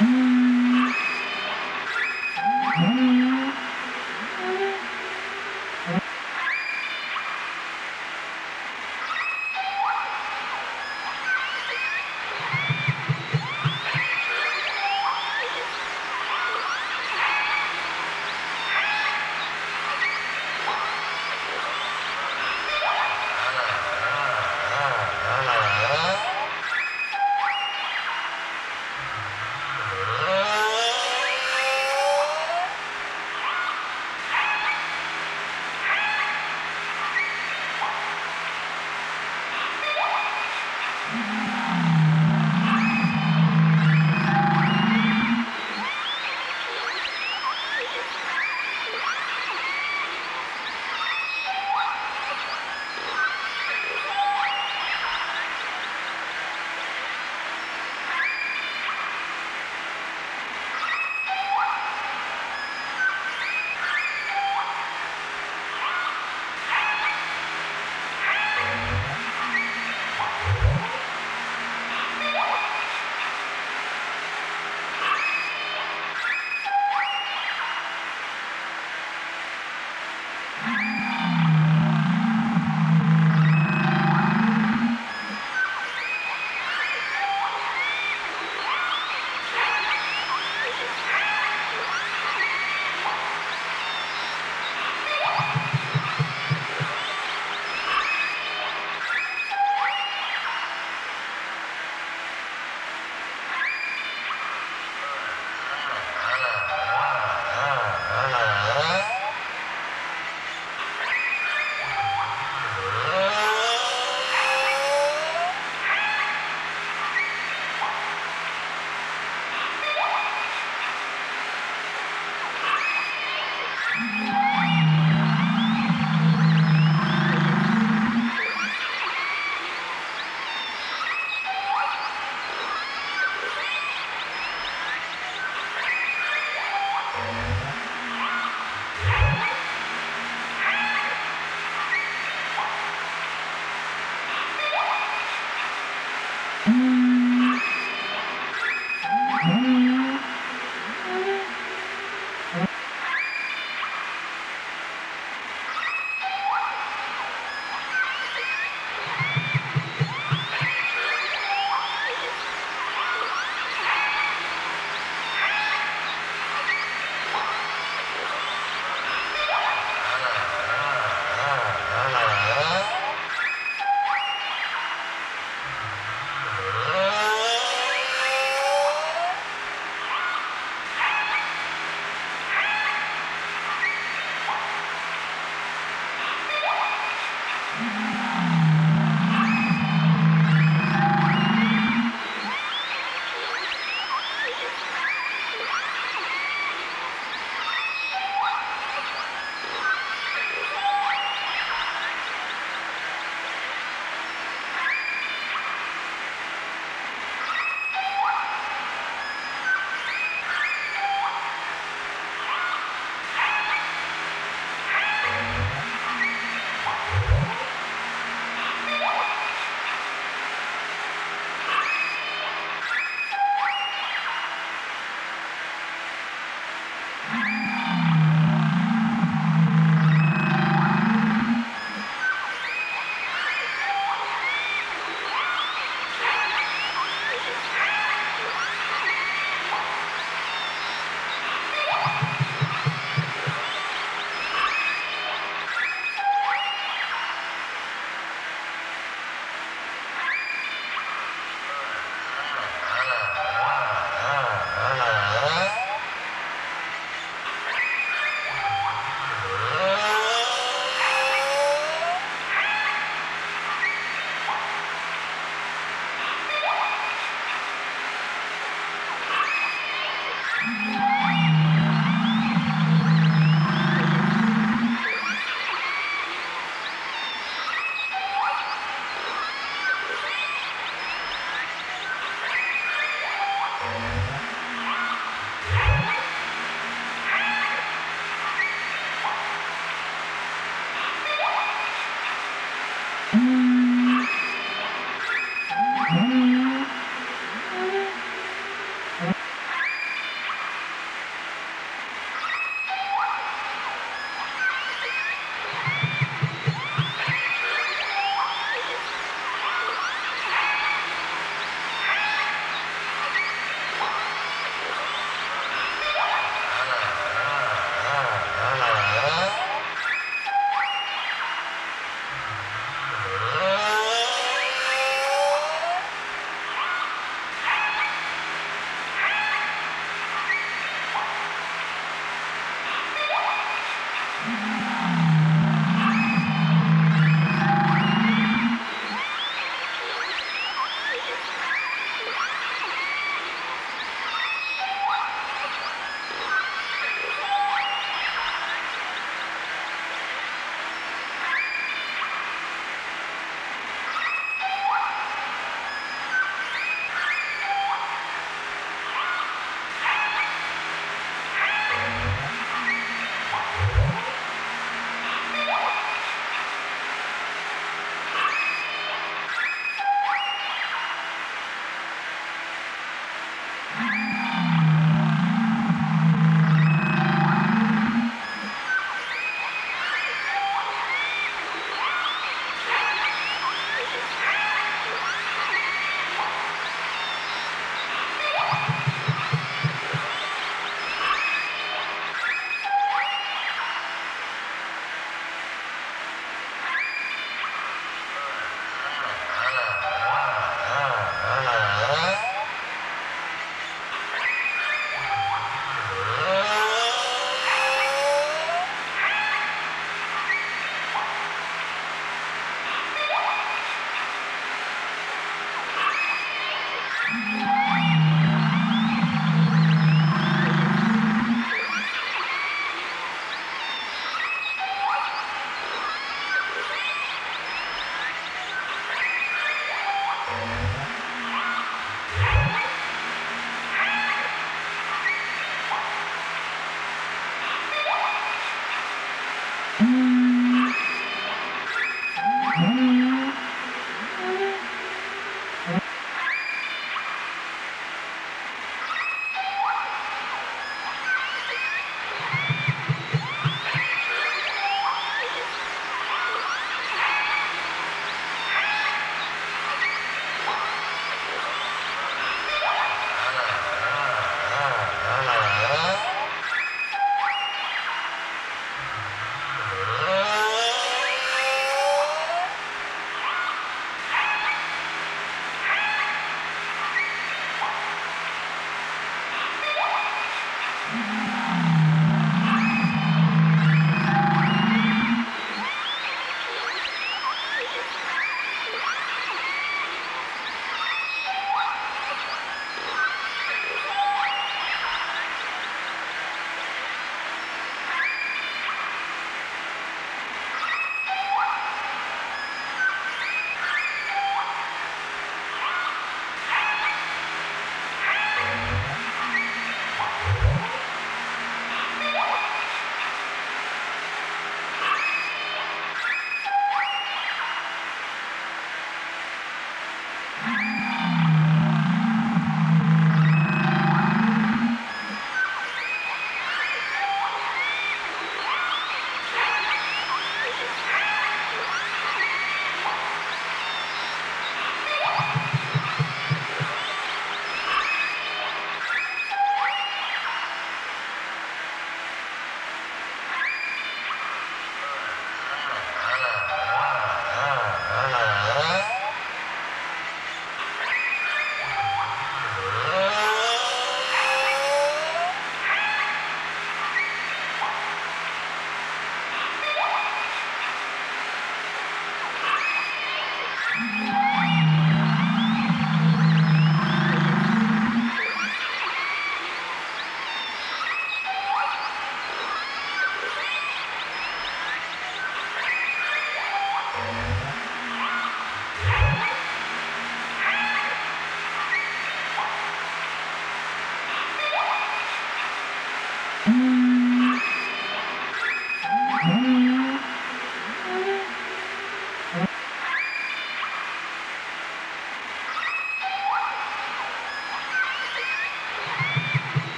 Mm.